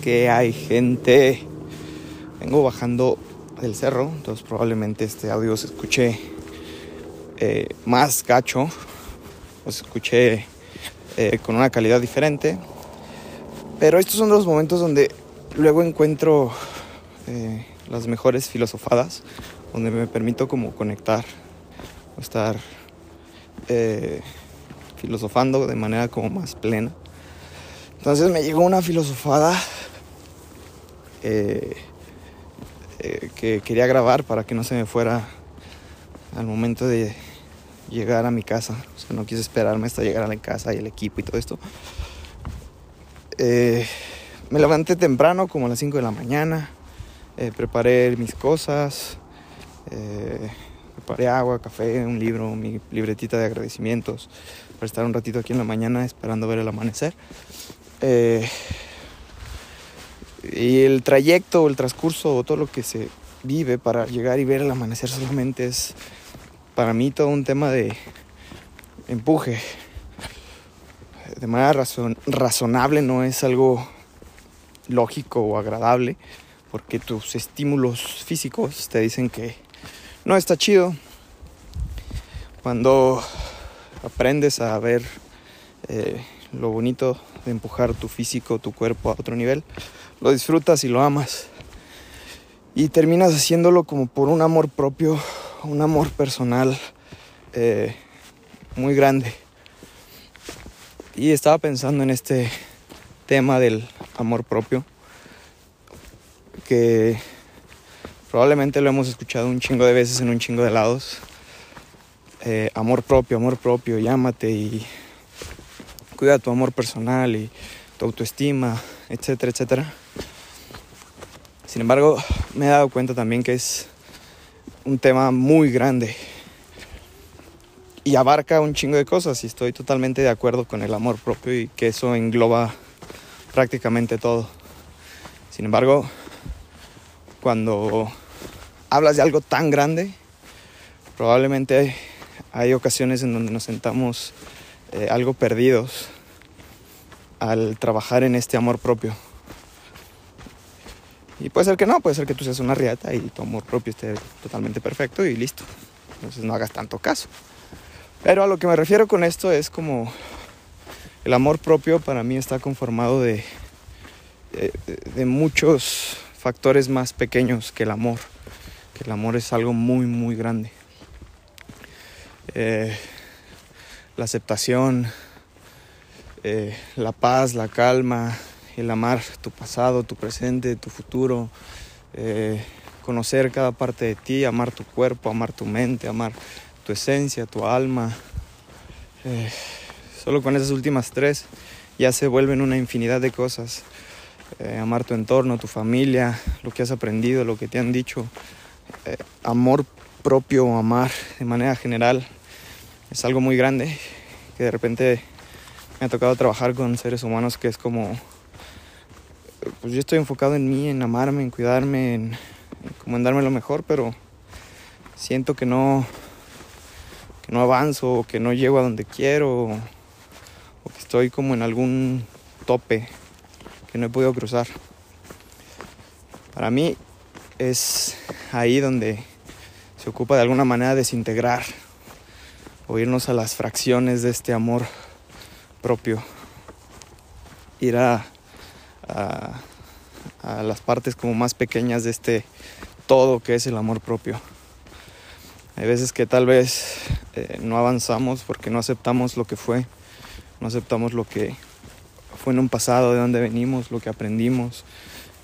que hay gente. Vengo bajando del cerro, entonces probablemente este audio se escuche eh, más gacho, o se escuche eh, con una calidad diferente. Pero estos son los momentos donde luego encuentro eh, las mejores filosofadas, donde me permito como conectar o estar filosofando de manera como más plena. Entonces me llegó una filosofada eh, eh, que quería grabar para que no se me fuera al momento de llegar a mi casa. O sea, no quise esperarme hasta llegar a la casa y el equipo y todo esto. Eh, me levanté temprano, como a las 5 de la mañana. preparé mis cosas. preparé agua, café, un libro, mi libretita de agradecimientos. Para estar un ratito aquí en la mañana esperando ver el amanecer. Y el trayecto, el transcurso, o todo lo que se vive para llegar y ver el amanecer solamente es para mí todo un tema de empuje. De manera razonable no es algo lógico o agradable porque tus estímulos físicos te dicen que no está chido. Cuando aprendes a ver eh, lo bonito de empujar tu físico, tu cuerpo a otro nivel, lo disfrutas y lo amas. Y terminas haciéndolo como por un amor propio, un amor personal eh, muy grande. Y estaba pensando en este tema del amor propio, que probablemente lo hemos escuchado un chingo de veces en un chingo de lados. Eh, amor propio, amor propio, llámate y cuida tu amor personal y tu autoestima, etcétera, etcétera. Sin embargo, me he dado cuenta también que es un tema muy grande y abarca un chingo de cosas y estoy totalmente de acuerdo con el amor propio y que eso engloba prácticamente todo. Sin embargo, cuando hablas de algo tan grande, probablemente hay ocasiones en donde nos sentamos eh, algo perdidos al trabajar en este amor propio. Y puede ser que no, puede ser que tú seas una riata y tu amor propio esté totalmente perfecto y listo. Entonces no hagas tanto caso. Pero a lo que me refiero con esto es como el amor propio para mí está conformado de, de, muchos factores más pequeños que el amor. Que el amor es algo muy, muy grande. Eh, la aceptación, eh, la paz, la calma, el amar tu pasado, tu presente, tu futuro, eh, conocer cada parte de ti, amar tu cuerpo, amar tu mente, amar tu esencia, tu alma. Eh, solo con esas últimas tres ya se vuelven una infinidad de cosas. amar tu entorno, tu familia, lo que has aprendido, lo que te han dicho. amor propio, amar de manera general es algo muy grande que de repente me ha tocado trabajar con seres humanos que es como, pues yo estoy enfocado en mí, en amarme, en cuidarme, en, como en darme lo mejor, pero siento que no, que no avanzo, o que no llego a donde quiero, o, o que estoy como en algún tope que no he podido cruzar. Para mí es ahí donde se ocupa de alguna manera desintegrar o irnos a las fracciones de este amor propio. Ir a, a, las partes como más pequeñas de este todo que es el amor propio. Hay veces que tal vez eh, no avanzamos porque no aceptamos lo que fue, no aceptamos lo que fue en un pasado, de dónde venimos, lo que aprendimos.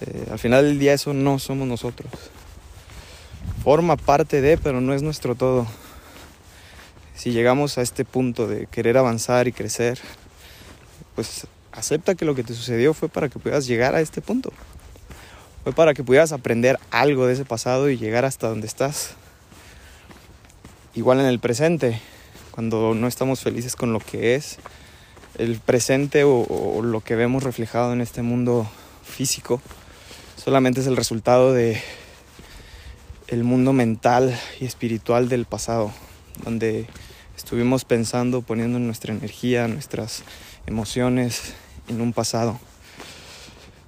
Eh, al final del día eso no somos nosotros. Forma parte de, pero no es nuestro todo si llegamos a este punto de querer avanzar y crecer, pues acepta que lo que te sucedió fue para que puedas llegar a este punto. Fue para que pudieras aprender algo de ese pasado y llegar hasta donde estás. Igual en el presente, cuando no estamos felices con lo que es, el presente o, o lo que vemos reflejado en este mundo físico solamente es el resultado de el mundo mental y espiritual del pasado donde estuvimos pensando, poniendo nuestra energía, nuestras emociones en un pasado.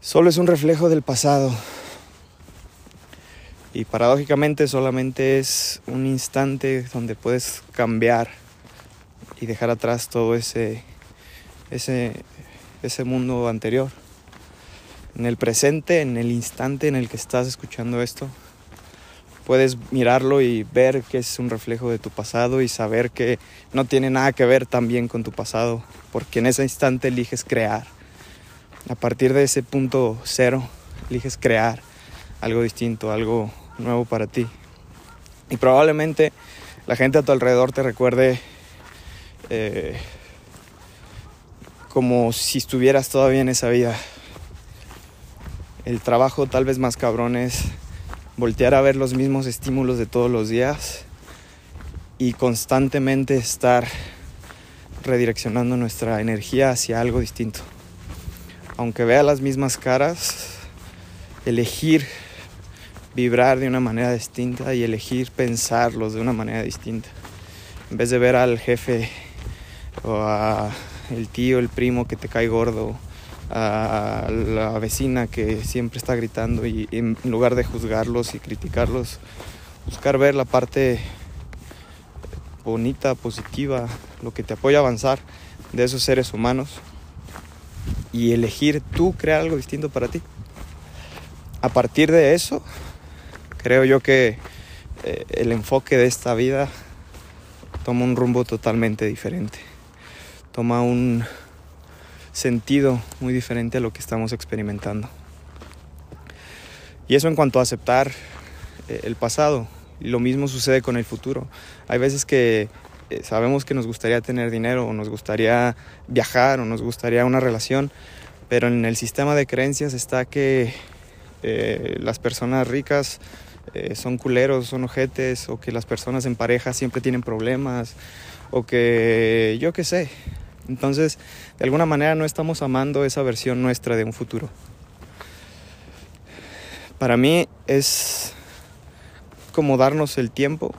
solo es un reflejo del pasado. Y paradójicamente solamente es un instante donde puedes cambiar y dejar atrás todo ese, ese, ese mundo anterior. En el presente, en el instante en el que estás escuchando esto, puedes mirarlo y ver que es un reflejo de tu pasado y saber que no tiene nada que ver también con tu pasado, porque en ese instante eliges crear. A partir de ese punto cero, eliges crear algo distinto, algo nuevo para ti. Y probablemente la gente a tu alrededor te recuerde eh, como si estuvieras todavía en esa vida. El trabajo tal vez más cabrón es voltear a ver los mismos estímulos de todos los días y constantemente estar redireccionando nuestra energía hacia algo distinto. Aunque vea las mismas caras, elegir vibrar de una manera distinta y elegir pensarlos de una manera distinta. En vez de ver al jefe o a el tío, el primo que te cae gordo, a la vecina que siempre está gritando y en lugar de juzgarlos y criticarlos, buscar ver la parte bonita, positiva, lo que te apoya a avanzar de esos seres humanos y elegir tú crear algo distinto para ti. A partir de eso, creo yo que eh, el enfoque de esta vida toma un rumbo totalmente diferente. Toma un sentido muy diferente a lo que estamos experimentando. Y eso en cuanto a aceptar eh, el pasado. Lo mismo sucede con el futuro. Hay veces que eh, sabemos que nos gustaría tener dinero o nos gustaría viajar o nos gustaría una relación, pero en el sistema de creencias está que las personas ricas eh, son culeros, son ojetes, o que las personas en pareja siempre tienen problemas, o que yo qué sé. Entonces, de alguna manera no estamos amando esa versión nuestra de un futuro. Para mí es como darnos el tiempo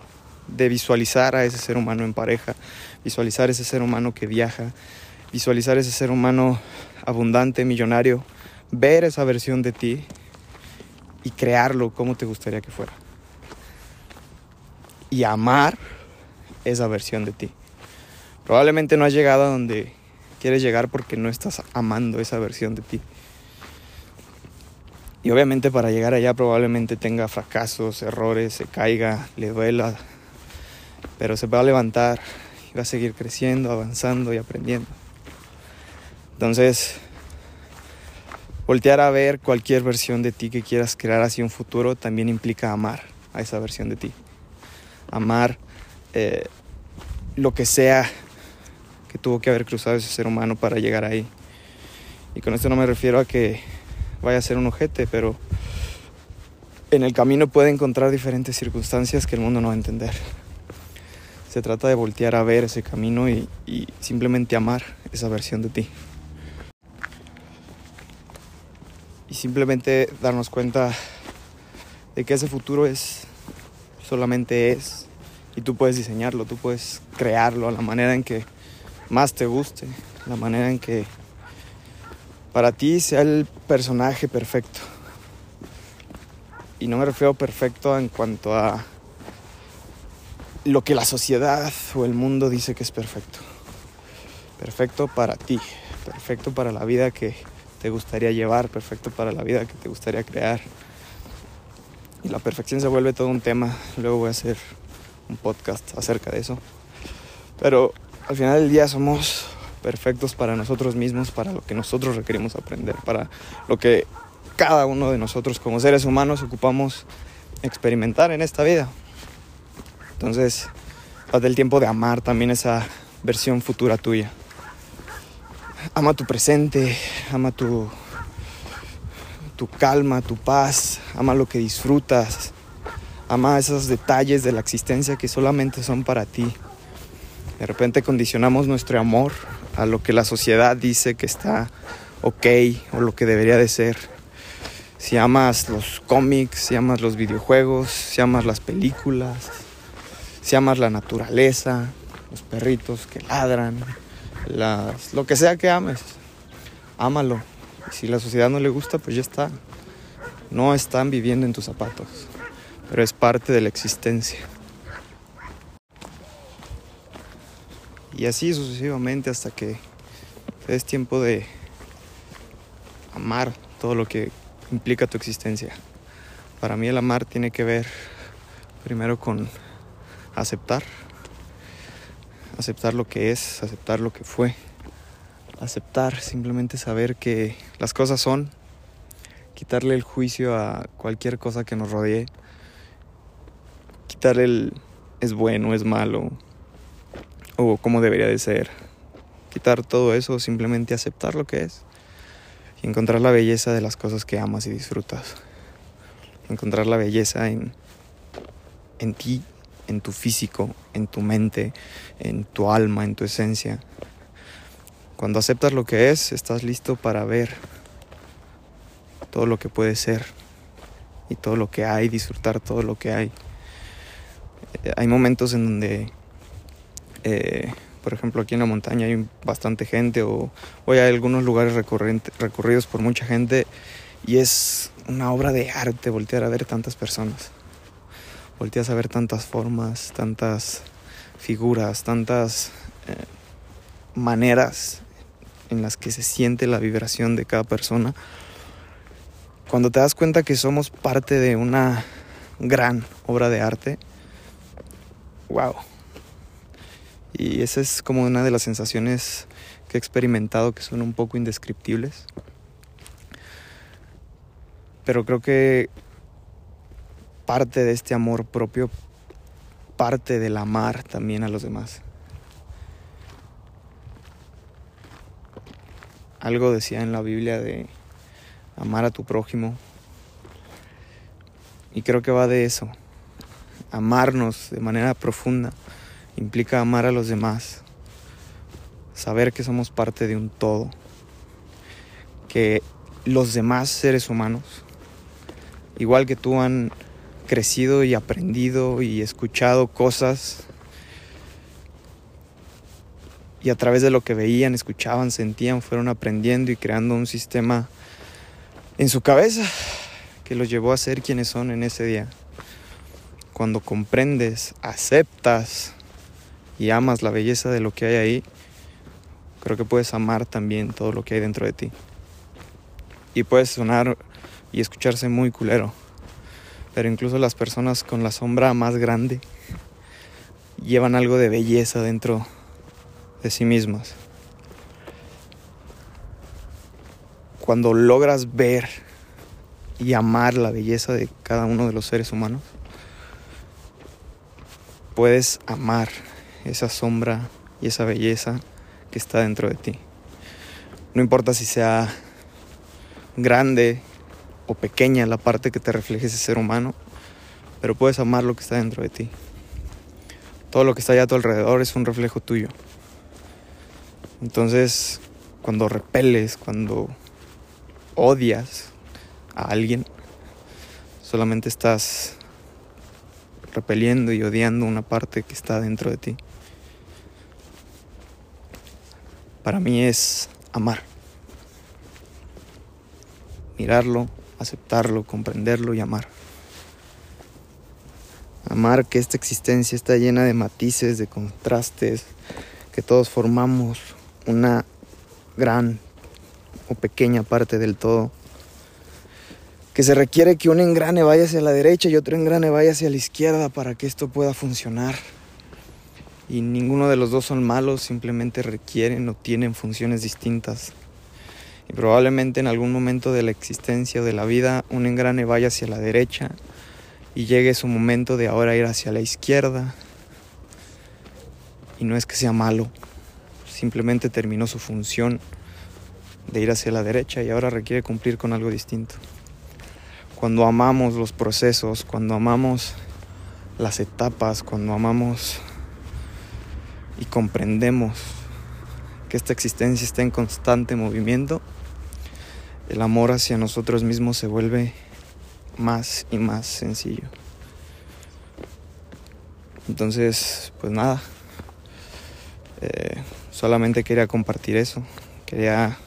de visualizar a ese ser humano en pareja, visualizar ese ser humano que viaja, visualizar ese ser humano abundante, millonario, ver esa versión de ti y crearlo como te gustaría que fuera. Y amar esa versión de ti. Probablemente no has llegado a donde quieres llegar porque no estás amando esa versión de ti. Y obviamente para llegar allá probablemente tenga fracasos, errores, se caiga, le duela, pero se va a levantar y va a seguir creciendo, avanzando y aprendiendo. Entonces, Voltear a ver cualquier versión de ti que quieras crear hacia un futuro también implica amar a esa versión de ti. Amar eh, lo que sea que tuvo que haber cruzado ese ser humano para llegar ahí. Y con esto no me refiero a que vaya a ser un ojete, pero en el camino puede encontrar diferentes circunstancias que el mundo no va a entender. Se trata de voltear a ver ese camino y simplemente amar esa versión de ti. y simplemente darnos cuenta de que ese futuro es solamente es y tú puedes diseñarlo, tú puedes crearlo a la manera en que más te guste, la manera en que para ti sea el personaje perfecto. Y no me refiero perfecto en cuanto a lo que la sociedad o el mundo dice que es perfecto. Perfecto para ti, perfecto para la vida que te gustaría llevar, perfecto para la vida que te gustaría crear. Y la perfección se vuelve todo un tema. Luego voy a hacer un podcast acerca de eso. Pero al final del día somos perfectos para nosotros mismos, para lo que nosotros requerimos aprender, para lo que cada uno de nosotros como seres humanos ocupamos experimentar en esta vida. Entonces, date el tiempo de amar también esa versión futura tuya ama tu presente, ama tu, tu calma, tu paz, ama lo que disfrutas, ama esos detalles de la existencia que solamente son para ti. De repente condicionamos nuestro amor a lo que la sociedad dice que está ok o lo que debería de ser. Si amas los cómics, si amas los videojuegos, si amas las películas, si amas la naturaleza, los perritos que ladran, las, lo que sea que ames, ámalo si la sociedad no le gusta, pues ya está. No están viviendo en tus zapatos, pero es parte de la existencia. Y así sucesivamente hasta que es tiempo de amar todo lo que implica tu existencia. Para mí el amar tiene que ver primero con aceptar, aceptar lo que es, aceptar lo que fue, aceptar, simplemente saber que las cosas son, quitarle el juicio a cualquier cosa que nos rodee, quitarle el es bueno, es malo, o cómo debería de ser, quitar todo eso, simplemente aceptar lo que es y encontrar la belleza de las cosas que amas y disfrutas, encontrar la belleza en, en ti, en tu físico, en tu mente, en tu alma, en tu esencia. Cuando aceptas lo que es, estás listo para ver todo lo que puede ser y todo lo que hay, disfrutar todo lo que hay. Eh, hay momentos en donde, eh, por ejemplo, aquí en la montaña hay bastante gente o, hay algunos lugares recorridos por mucha gente y es una obra de arte voltear a ver tantas personas. Volteas a ver tantas formas, tantas figuras, tantas eh, maneras en las que se siente la vibración de cada persona, cuando te das cuenta que somos parte de una gran obra de arte, wow. Y esa es como una de las sensaciones que he experimentado que son un poco indescriptibles. Pero creo que parte de este amor propio, parte del amar también a los demás. Algo decía en la Biblia de amar a tu prójimo. Y creo que va de eso. Amarnos de manera profunda implica amar a los demás. Saber que somos parte de un todo. Que los demás seres humanos, igual que tú, han crecido y aprendido y escuchado cosas y a través de lo que veían, escuchaban, sentían, fueron aprendiendo y creando un sistema en su cabeza que los llevó a ser quienes son en ese día. Cuando comprendes, aceptas y amas la belleza de lo que hay ahí, creo que puedes amar también todo lo que hay dentro de ti. Y puedes sonar y escucharse muy culero, pero incluso las personas con la sombra más grande llevan algo de belleza dentro de sí mismas. Cuando logras ver y amar la belleza de cada uno de los seres humanos, puedes amar esa sombra y esa belleza que está dentro de ti. No importa si sea grande o pequeña la parte que te refleje ese ser humano, pero puedes amar lo que está dentro de ti. Todo lo que está allá a tu alrededor es un reflejo tuyo. Entonces, cuando repeles, cuando odias a alguien, solamente estás repeliendo y odiando una parte que está dentro de ti. Para mí es amar. Mirarlo, aceptarlo, comprenderlo y amar. Amar que esta existencia está llena de matices, de contrastes, que todos formamos una gran o pequeña parte del todo. Que se requiere que un engrane vaya hacia la derecha y otro engrane vaya hacia la izquierda para que esto pueda funcionar. Y ninguno de los dos son malos, simplemente requieren o tienen funciones distintas. Y probablemente en algún momento de la existencia o de la vida un engrane vaya hacia la derecha y llegue su momento de ahora ir hacia la izquierda. Y no es que sea malo, simplemente terminó su función de ir hacia la derecha y ahora requiere cumplir con algo distinto. Cuando amamos los procesos, cuando amamos las etapas, cuando amamos y comprendemos que esta existencia está en constante movimiento, el amor hacia nosotros mismos se vuelve más y más sencillo. Entonces, pues nada, eh, Solamente quería compartir eso. Quería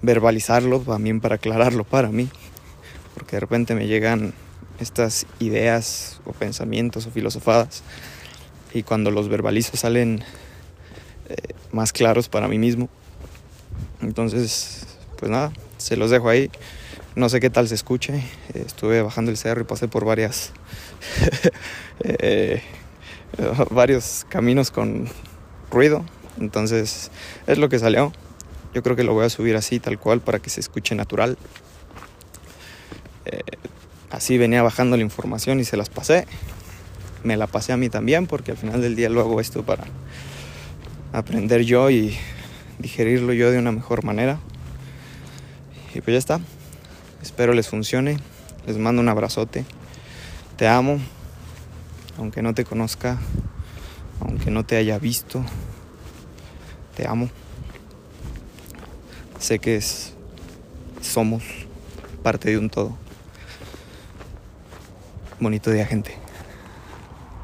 verbalizarlo, también para aclararlo para mí, porque de repente me llegan estas ideas o pensamientos o filosofadas y cuando los verbalizo salen eh, más claros para mí mismo. Entonces, pues nada, se los dejo ahí. No sé qué tal se escuche. estuve bajando el cerro y pasé por varias eh, varios caminos con ruido. Entonces, es lo que salió. Yo creo que lo voy a subir así, tal cual, para que se escuche natural. Así venía bajando la información y se las pasé. Me la pasé a mí también, porque al final del día lo hago esto para aprender yo y digerirlo yo de una mejor manera. Y pues ya está. Espero les funcione. Les mando un abrazote. Te amo. Aunque no te conozca, aunque no te haya visto, te amo. Sé que somos parte de un todo. Bonito día, gente.